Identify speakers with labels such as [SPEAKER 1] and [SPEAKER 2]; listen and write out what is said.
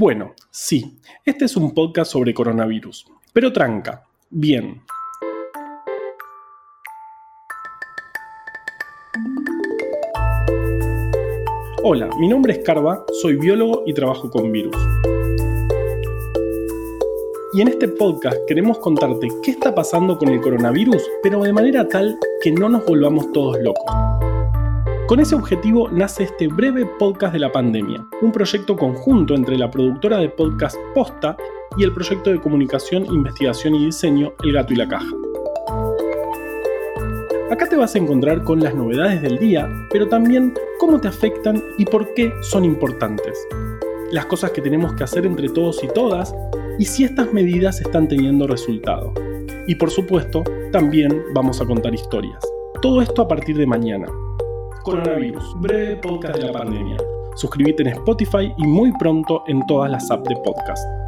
[SPEAKER 1] Bueno, sí, este es un podcast sobre coronavirus, pero tranca, bien. Hola, mi nombre es Carva, soy biólogo y trabajo con virus. Y en este podcast queremos contarte qué está pasando con el coronavirus, pero de manera tal que no nos volvamos todos locos. Con ese objetivo nace este breve podcast de la pandemia, un proyecto conjunto entre la productora de podcast Posta y el proyecto de comunicación, investigación y diseño El Gato y la Caja. Acá te vas a encontrar con las novedades del día, pero también cómo te afectan y por qué son importantes. Las cosas que tenemos que hacer entre todos y todas y si estas medidas están teniendo resultado. Y por supuesto, también vamos a contar historias. Todo esto a partir de mañana, Coronavirus, breve podcast de la pandemia. Suscríbete en Spotify y muy pronto en todas las apps de podcast.